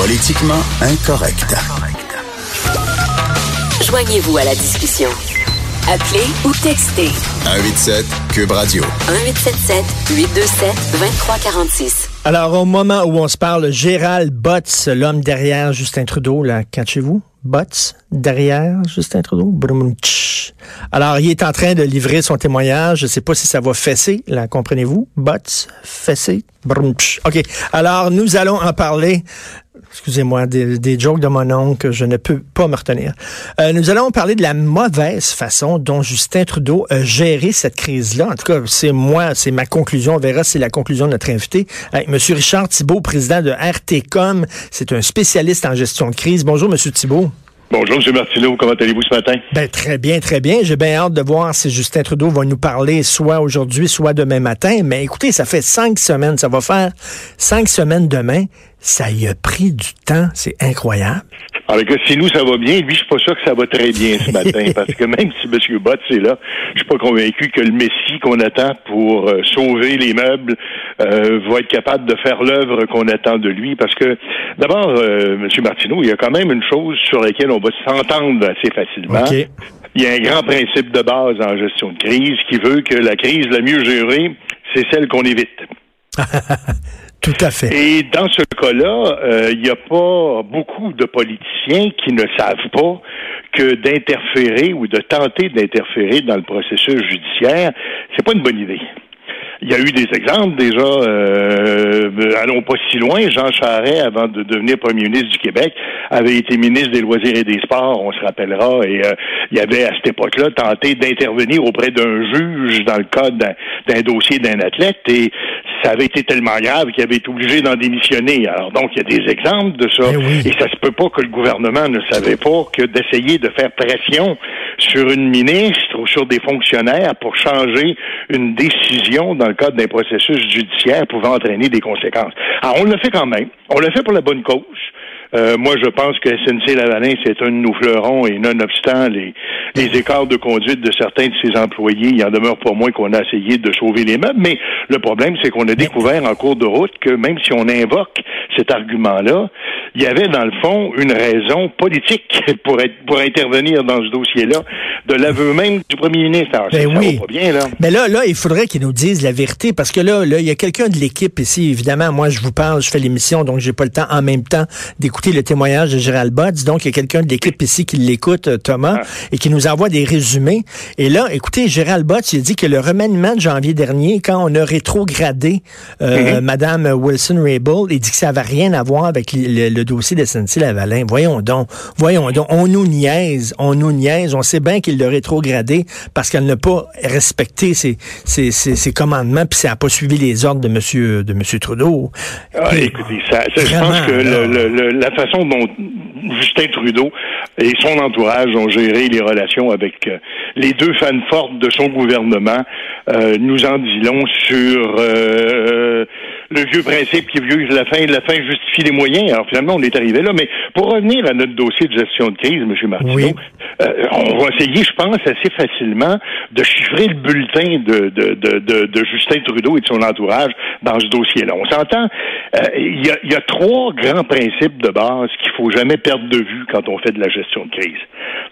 Politiquement incorrect. Joignez-vous à la discussion. Appelez ou textez 187 Cube Radio. 1877 827 2346. Alors, au moment où on se parle, Gérald Botts, l'homme derrière Justin Trudeau, là, cachez-vous? Botts, derrière Justin Trudeau? Alors, il est en train de livrer son témoignage. Je ne sais pas si ça va fesser, là, comprenez-vous? Botts, tch. OK. Alors, nous allons en parler excusez-moi, des, des, jokes de mon oncle, je ne peux pas me retenir. Euh, nous allons parler de la mauvaise façon dont Justin Trudeau a géré cette crise-là. En tout cas, c'est moi, c'est ma conclusion. On verra si c'est la conclusion de notre invité. Avec Monsieur Richard Thibault, président de RTCOM. C'est un spécialiste en gestion de crise. Bonjour, Monsieur Thibault. Bonjour, M. Martineau. Comment allez-vous ce matin? Ben, très bien, très bien. J'ai bien hâte de voir si Justin Trudeau va nous parler soit aujourd'hui, soit demain matin. Mais écoutez, ça fait cinq semaines. Ça va faire cinq semaines demain. Ça y a pris du temps. C'est incroyable. Alors que si nous, ça va bien, lui, je suis pas sûr que ça va très bien ce matin. parce que même si M. Bott est là, je suis pas convaincu que le Messie qu'on attend pour euh, sauver les meubles euh, va être capable de faire l'œuvre qu'on attend de lui. Parce que, d'abord, euh, M. Martineau, il y a quand même une chose sur laquelle on va s'entendre assez facilement. Il y a un grand principe de base en gestion de crise qui veut que la crise la mieux gérée, c'est celle qu'on évite. Tout à fait. Et dans ce cas-là, euh, il n'y a pas beaucoup de politiciens qui ne savent pas que d'interférer ou de tenter d'interférer dans le processus judiciaire, c'est pas une bonne idée. Il y a eu des exemples déjà. Euh, allons pas si loin. Jean Charest, avant de devenir premier ministre du Québec, avait été ministre des Loisirs et des Sports, on se rappellera. Et euh, il avait à cette époque-là tenté d'intervenir auprès d'un juge dans le cadre d'un dossier d'un athlète. Et ça avait été tellement grave qu'il avait été obligé d'en démissionner. Alors donc, il y a des exemples de ça. Eh Et ça se peut pas que le gouvernement ne savait pas que d'essayer de faire pression sur une ministre ou sur des fonctionnaires pour changer une décision dans le cadre d'un processus judiciaire pouvant entraîner des conséquences. Alors, on le fait quand même. On le fait pour la bonne cause. Euh, moi, je pense que SNC Lavalin, c'est un de nos fleurons et nonobstant les, les écarts de conduite de certains de ses employés, il en demeure pas moins qu'on a essayé de sauver les meubles. Mais le problème, c'est qu'on a découvert en cours de route que même si on invoque cet argument-là, il y avait dans le fond une raison politique pour être, pour intervenir dans ce dossier-là, de l'aveu même du premier ministre. Alors, ben ça, oui. va pas bien, là. Mais là, là, il faudrait qu'il nous dise la vérité parce que là, là, il y a quelqu'un de l'équipe ici. Évidemment, moi, je vous parle, je fais l'émission, donc j'ai pas le temps en même temps d'écouter le témoignage de Gérald Botts. Donc, il y a quelqu'un de l'équipe ici qui l'écoute, euh, Thomas, Ah. et qui nous envoie des résumés. Et là, écoutez, Gérald Botts, il dit que le remaniement de janvier dernier, quand on a rétrogradé euh, Mhm. Madame Wilson-Raybould, il dit que ça n'avait rien à voir avec le, le- le dossier de SNC-Lavalin. Voyons donc, voyons donc, on nous niaise, on nous niaise. On sait bien qu'il l'a rétrogradé parce qu'elle n'a pas respecté ses, ses, ses, ses commandements, puis ça n'a pas suivi les ordres de Monsieur, de Monsieur Trudeau. Ah, écoutez, ça, ça, je pense que là. le- le- le- la façon dont Justin Trudeau et son entourage ont géré les relations avec euh, les deux fans fortes de son gouvernement euh, nous en dit long sur euh, le vieux principe qui veut que la fin, la fin justifie les moyens. Alors finalement, on est arrivé là. Mais pour revenir à notre dossier de gestion de crise, M. Martineau, Oui. euh, on va essayer, je pense, assez facilement de chiffrer le bulletin de, de, de, Justin Trudeau et de son entourage dans ce dossier-là. On s'entend, euh, il y, y a trois grands principes de base qu'il faut jamais perdre de vue quand on fait de la gestion de crise.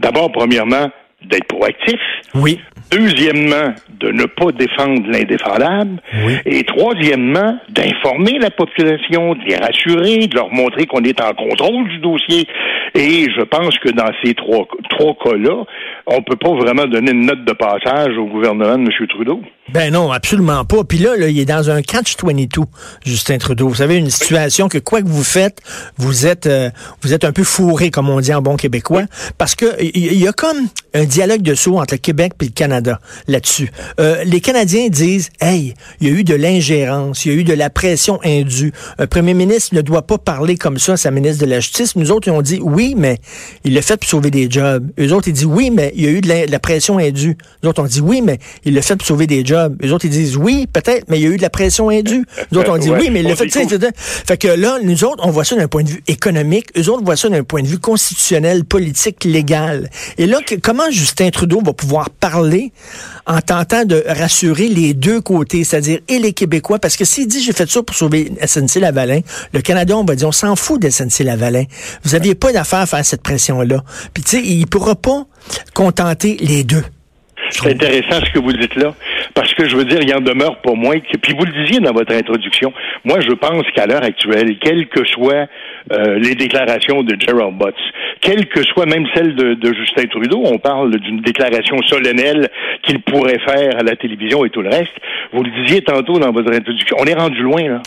D'abord, premièrement, d'être proactif. Oui. Deuxièmement, de ne pas défendre l'indéfendable. Oui. Et troisièmement, d'informer la population, de les rassurer, de leur montrer qu'on est en contrôle du dossier. Et je pense que dans ces trois, trois cas-là, on peut pas vraiment donner une note de passage au gouvernement de M. Trudeau. Ben non, absolument pas. Puis là, là, il est dans un catch-22, Justin Trudeau. Vous savez, une situation que quoi que vous faites, vous êtes, euh, vous êtes un peu fourré, comme on dit en bon québécois, parce que il y, y a comme un dialogue de saut entre le Québec et le Canada là-dessus. Euh, les Canadiens disent, hey, il y a eu de l'ingérence, il y a eu de la pression indue. Un premier ministre ne doit pas parler comme ça à sa ministre de la Justice. Nous autres, ils ont dit, oui, mais il l'a fait pour sauver des jobs. Eux autres, ils disent, oui, mais il y a eu de la, pression indue. Nous autres, on dit oui, mais il l'a fait pour sauver des jobs. Les autres, ils disent oui, peut-être, mais il y a eu de la pression indue. Nous autres, on dit oui, mais l'a fait. Fait que là, nous autres, on voit ça d'un point de vue économique. Eux autres voient ça d'un point de vue constitutionnel, politique, légal. Et là, comment Justin Trudeau va pouvoir parler en tentant de rassurer les deux côtés, c'est-à-dire et les Québécois, parce que s'il dit j'ai fait ça pour sauver SNC-Lavalin, le Canada, on va dire on s'en fout de SNC-Lavalin. Vous n'aviez pas d'affaire à faire cette pression-là. Puis tu sais, il pourra pas contenter les deux. C'est intéressant ce que vous dites là, parce que je veux dire, il en demeure pas moins que, puis vous le disiez dans votre introduction, moi je pense qu'à l'heure actuelle, quelles que soient euh, les déclarations de Gerald Butts, quelles que soient même celles de, Justin Trudeau, on parle d'une déclaration solennelle qu'il pourrait faire à la télévision et tout le reste, vous le disiez tantôt dans votre introduction, on est rendu loin là.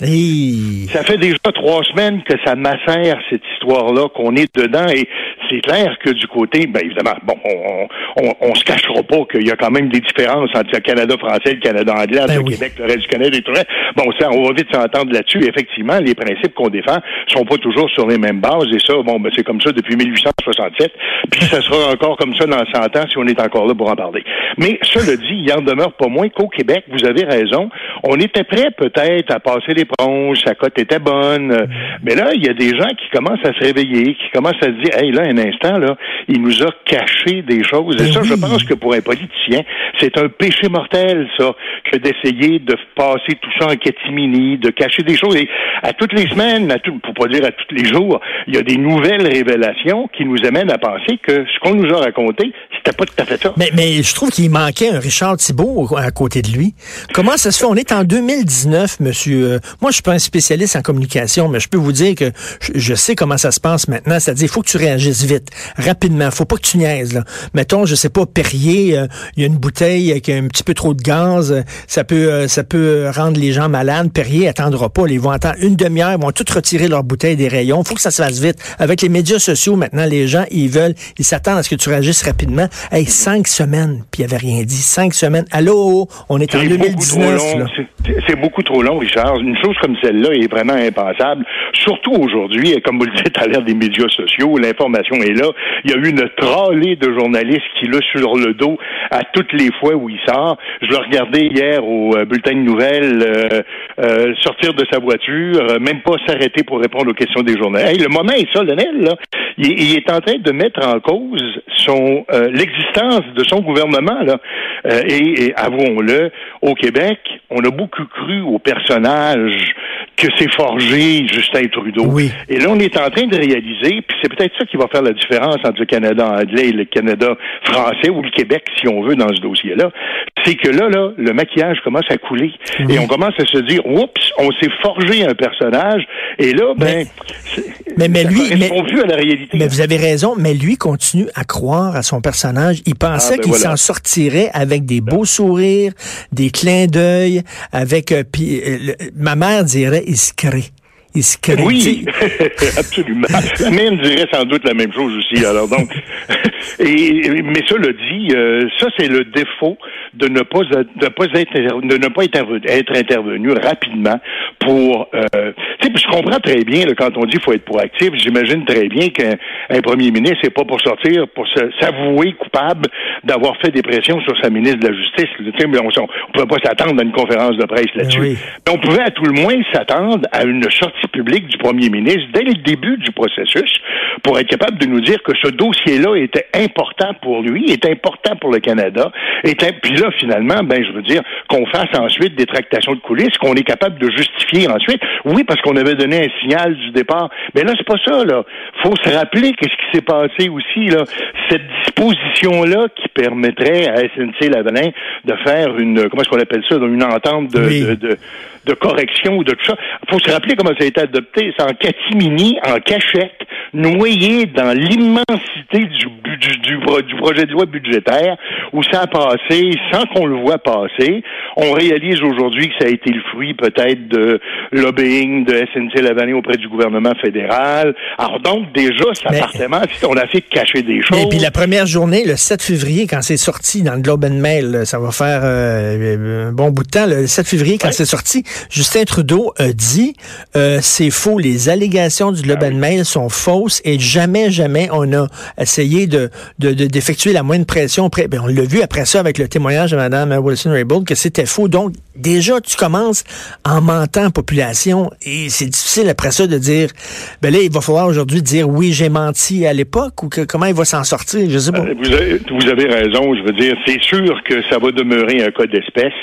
Ça fait déjà trois semaines que ça macère cette histoire-là, qu'on est dedans, et c'est clair que du côté, ben évidemment, bon, on, on, on se cachera pas qu'il y a quand même des différences entre le Canada français, le Canada anglais, ben le Québec, le reste du Canada et tout le reste. Bon, ça, on va vite s'entendre là-dessus. Effectivement, les principes qu'on défend sont pas toujours sur les mêmes bases, et ça, bon, ben c'est comme ça depuis 1867, puis ça sera encore comme ça dans 100 ans si on est encore là pour en parler. Mais cela dit, il en demeure pas moins qu'au Québec, vous avez raison, on était prêt peut-être à passer l'éponge, sa cote était bonne, mais là, il y a des gens qui commencent à se réveiller, qui commencent à se dire, hey, là, un instant, là, il nous a caché des choses, et ben ça, je pense que pour un politicien, c'est un péché mortel, ça, que d'essayer de passer tout ça en de cacher des choses. Et à toutes les semaines, à tout, pour pas dire à tous les jours, il y a des nouvelles révélations qui nous amènent à penser que ce qu'on nous a raconté, c'était pas tout à fait ça. Mais, mais je trouve qu'il manquait un Richard Thibault à côté de lui. Comment ça se fait? On est en 2019, monsieur. Euh, moi, je suis pas un spécialiste en communication, mais je peux vous dire que je, sais comment ça se passe maintenant. C'est-à-dire, il faut que tu réagisses vite, rapidement. Faut pas que tu niaises, là. Mettons, je sais pas, Perrier, euh, il y a une bouteille avec un petit peu trop de gaz. Ça peut, euh, ça peut rendre les gens malades. Perrier attendra pas. Ils vont attendre une demi-heure. Ils vont tout retirer leur bouteille des rayons. faut que ça se fasse vite. Avec les médias sociaux, maintenant, les gens, ils veulent, ils s'attendent à ce que tu réagisses rapidement. Hey, cinq semaines, puis il avait rien dit. Cinq semaines. Allô, on est, en 2019. C'est beaucoup trop long, Richard. Une chose comme celle-là est vraiment impensable. Surtout aujourd'hui, comme vous le dites à l'ère des médias sociaux, l'information est là. Il y a eu une tralée de journalistes qui l'a sur le dos à toutes les fois où il sort. Je le regardais hier au euh, bulletin de nouvelles euh, euh, sortir de sa voiture, même pas s'arrêter pour répondre aux questions des journalistes. le moment est solennel. Il, est en train de mettre en cause son l'existence de son gouvernement, et, et avouons-le, au Québec, on a beaucoup cru au personnage que s'est forgé Justin Trudeau. Oui. Et là, on est en train de réaliser, puis c'est peut-être ça qui va faire la différence entre le Canada anglais et le Canada français, ou le Québec, si on veut, dans ce dossier-là, c'est que là, là, le maquillage commence à couler. Et on commence à se dire, oups, on s'est forgé un personnage, et là, ben, mais, mais, lui, mais, à la réalité. Mais vous avez raison, mais lui continue à croire à son personnage. Il pensait ah, ben qu'il s'en sortirait avec des beaux sourires, des clins d'œil, avec, euh, puis, euh, ma mère dirait, il se crée. Il se crée. Oui, absolument. La mienne dirait sans doute la même chose aussi. Alors donc, et, mais cela dit, euh, ça c'est le défaut de ne pas de pas être de ne pas être intervenu rapidement pour. Euh, tu sais, je comprends très bien quand on dit qu'il faut être proactif. J'imagine très bien qu'un premier ministre n'est pas pour sortir pour s'avouer coupable d'avoir fait des pressions sur sa ministre de la Justice. mais on, ne pouvait pas s'attendre à une conférence de presse là-dessus. Mais on pouvait à tout le moins s'attendre à une sortie publique du premier ministre dès le début du processus pour être capable de nous dire que ce dossier-là était important pour lui, était important pour le Canada. Était, puis là, finalement, ben, je veux dire, qu'on fasse ensuite des tractations de coulisses, qu'on est capable de justifier ensuite. Oui, parce qu'on avait donné un signal du départ. Mais là, c'est pas ça, là. Faut se rappeler qu'est-ce qui s'est passé aussi, là. Cette disposition-là qui permettrait à SNC-Lavalin de faire une, comment est-ce qu'on appelle ça, une entente de, de de correction ou de tout ça. Il faut se rappeler comment ça a été adopté. C'est en catimini, en cachette, noyé dans l'immensité du, du, du, projet de loi budgétaire où ça a passé sans qu'on le voit passer. On réalise aujourd'hui que ça a été le fruit peut-être de lobbying de SNC Lavalin auprès du gouvernement fédéral. Alors donc, déjà, ça partait mal. On a fait cacher des choses. Et puis la première journée, le 7 février, quand c'est sorti dans le Globe and Mail, ça va faire euh, un bon bout de temps, le 7 février, quand c'est sorti, Justin Trudeau a dit euh, c'est faux, les allégations du Globe ah Mail sont fausses et jamais, jamais on a essayé de d'effectuer la moindre pression. Ben, on l'a vu après ça avec le témoignage de Mme Wilson-Raybould que c'était faux. Donc, déjà, tu commences en mentant la population et c'est difficile après ça de dire, ben là, il va falloir aujourd'hui dire oui, j'ai menti à l'époque ou que, comment il va s'en sortir, je sais pas. Euh, vous avez, vous avez raison, je veux dire, c'est sûr que ça va demeurer un cas d'espèce,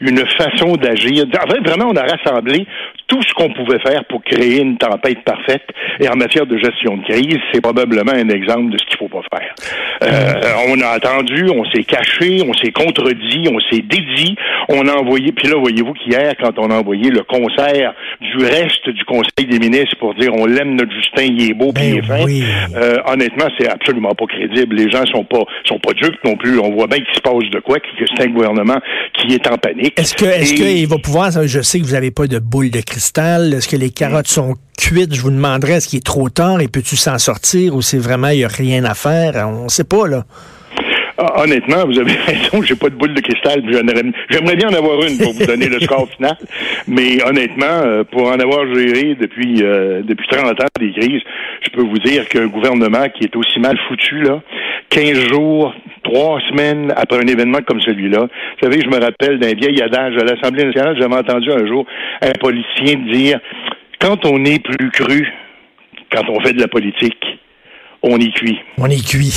une façon d'agir. En fait, vraiment, on a rassemblé tout ce qu'on pouvait faire pour créer une tempête parfaite. Et en matière de gestion de crise, c'est probablement un exemple de ce qu'il faut pas faire. Euh, on a attendu, on s'est caché, on s'est contredit, on s'est dédit, on a envoyé, puis là, voyez-vous qu'hier, quand on a envoyé le concert du reste du Conseil des ministres pour dire on l'aime notre Justin, il est beau, puis il est fin, ben euh, honnêtement, c'est absolument pas crédible. Les gens sont pas sont pas dupes non plus. On voit bien qu'il se passe de quoi, que c'est un gouvernement qui est en panique. Est-ce que est-ce qu'il va pouvoir, je sais que vous n'avez pas de boule de est-ce que les carottes sont cuites? Je vous demanderais, est-ce qu'il est trop tard? Et peux-tu s'en sortir ou c'est vraiment, il n'y a rien à faire? On ne sait pas, là. Ah, honnêtement, vous avez raison, j'ai pas de boule de cristal. J'aimerais bien en avoir une pour vous donner le score final. Mais honnêtement, euh, pour en avoir géré depuis euh, depuis 30 ans des crises, je peux vous dire qu'un gouvernement qui est aussi mal foutu, là, 15 jours, trois semaines après un événement comme celui-là. Vous savez, je me rappelle d'un vieil adage à l'Assemblée nationale, j'avais entendu un jour un policier dire quand on est plus cru, quand on fait de la politique, on est cuit. On est cuit.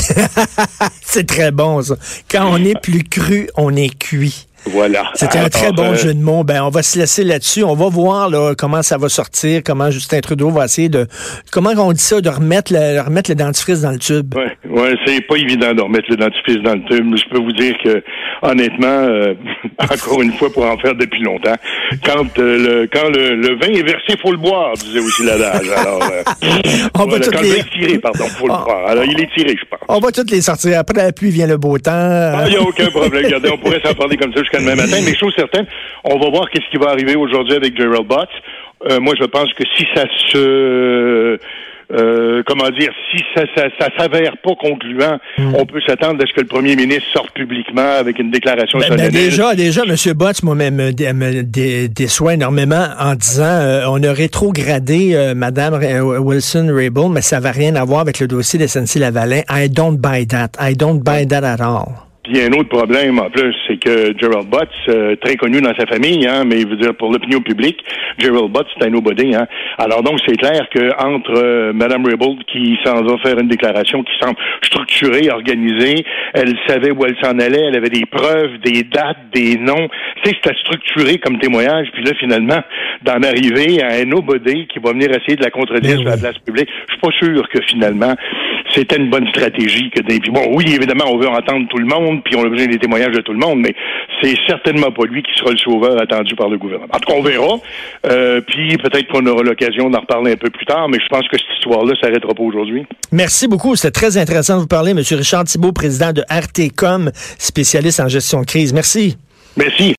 c'est très bon, ça. Quand on est plus cru, on est cuit. Voilà. C'était un très bon euh, jeu de mots. Ben, on va se laisser là-dessus. On va voir là, comment ça va sortir, comment Justin Trudeau va essayer de, comment on dit ça, de remettre le, remettre le dentifrice dans le tube. Ouais, ouais, c'est pas évident de remettre le dentifrice dans le tube. Je peux vous dire que, honnêtement, euh, encore une fois, pour en faire depuis longtemps, quand euh, le quand le, vin est versé, faut le boire, disait aussi l'adage. Alors, on va toutes les... tiré, pardon, faut le ah. boire. Alors, il est tiré, je pense. On va toutes les sortir. Après la pluie vient le beau temps. Ah, il n'y a aucun problème. Regardez, on pourrait s'en parler comme ça jusqu'à demain matin, mais chose certaine, on va voir qu'est-ce qui va arriver aujourd'hui avec Gerald Butts. Euh, moi, je pense que si ça se euh, comment dire, si ça, ça, ça s'avère pas concluant, hmm. on peut s'attendre à ce que le premier ministre sorte publiquement avec une déclaration ben, ben déjà, déjà, M. Botts, moi-même, me, déçoit énormément en disant euh, on a rétrogradé euh, Mme Wilson-Raybould, mais ça va rien avoir avec le dossier de SNC-Lavalin. I don't buy that. I don't buy that at all. Il y a un autre problème en plus, c'est que Gerald Butts, euh, très connu dans sa famille, hein, mais veut dire pour l'opinion publique, Gerald Butts c'est un nobody. Hein. Alors donc c'est clair que entre euh, Madame Raybould qui s'en va faire une déclaration qui semble structurée, organisée, elle savait où elle s'en allait, elle avait des preuves, des dates, des noms. C'est c'était structuré comme témoignage, puis là finalement d'en arriver à un nobody qui va venir essayer de la contredire ben sur la place publique. Je suis pas sûr que finalement c'était une bonne stratégie que d'inviter. Bon, oui, évidemment, on veut entendre tout le monde, puis on a besoin des témoignages de tout le monde, mais c'est certainement pas lui qui sera le sauveur attendu par le gouvernement. En tout cas, on verra. Euh, puis peut-être qu'on aura l'occasion d'en reparler un peu plus tard, mais je pense que cette histoire-là s'arrêtera pas aujourd'hui. Merci beaucoup. C'était très intéressant de vous parler, M. Richard Thibault, président de RTCOM, spécialiste en gestion de crise. Merci. Merci.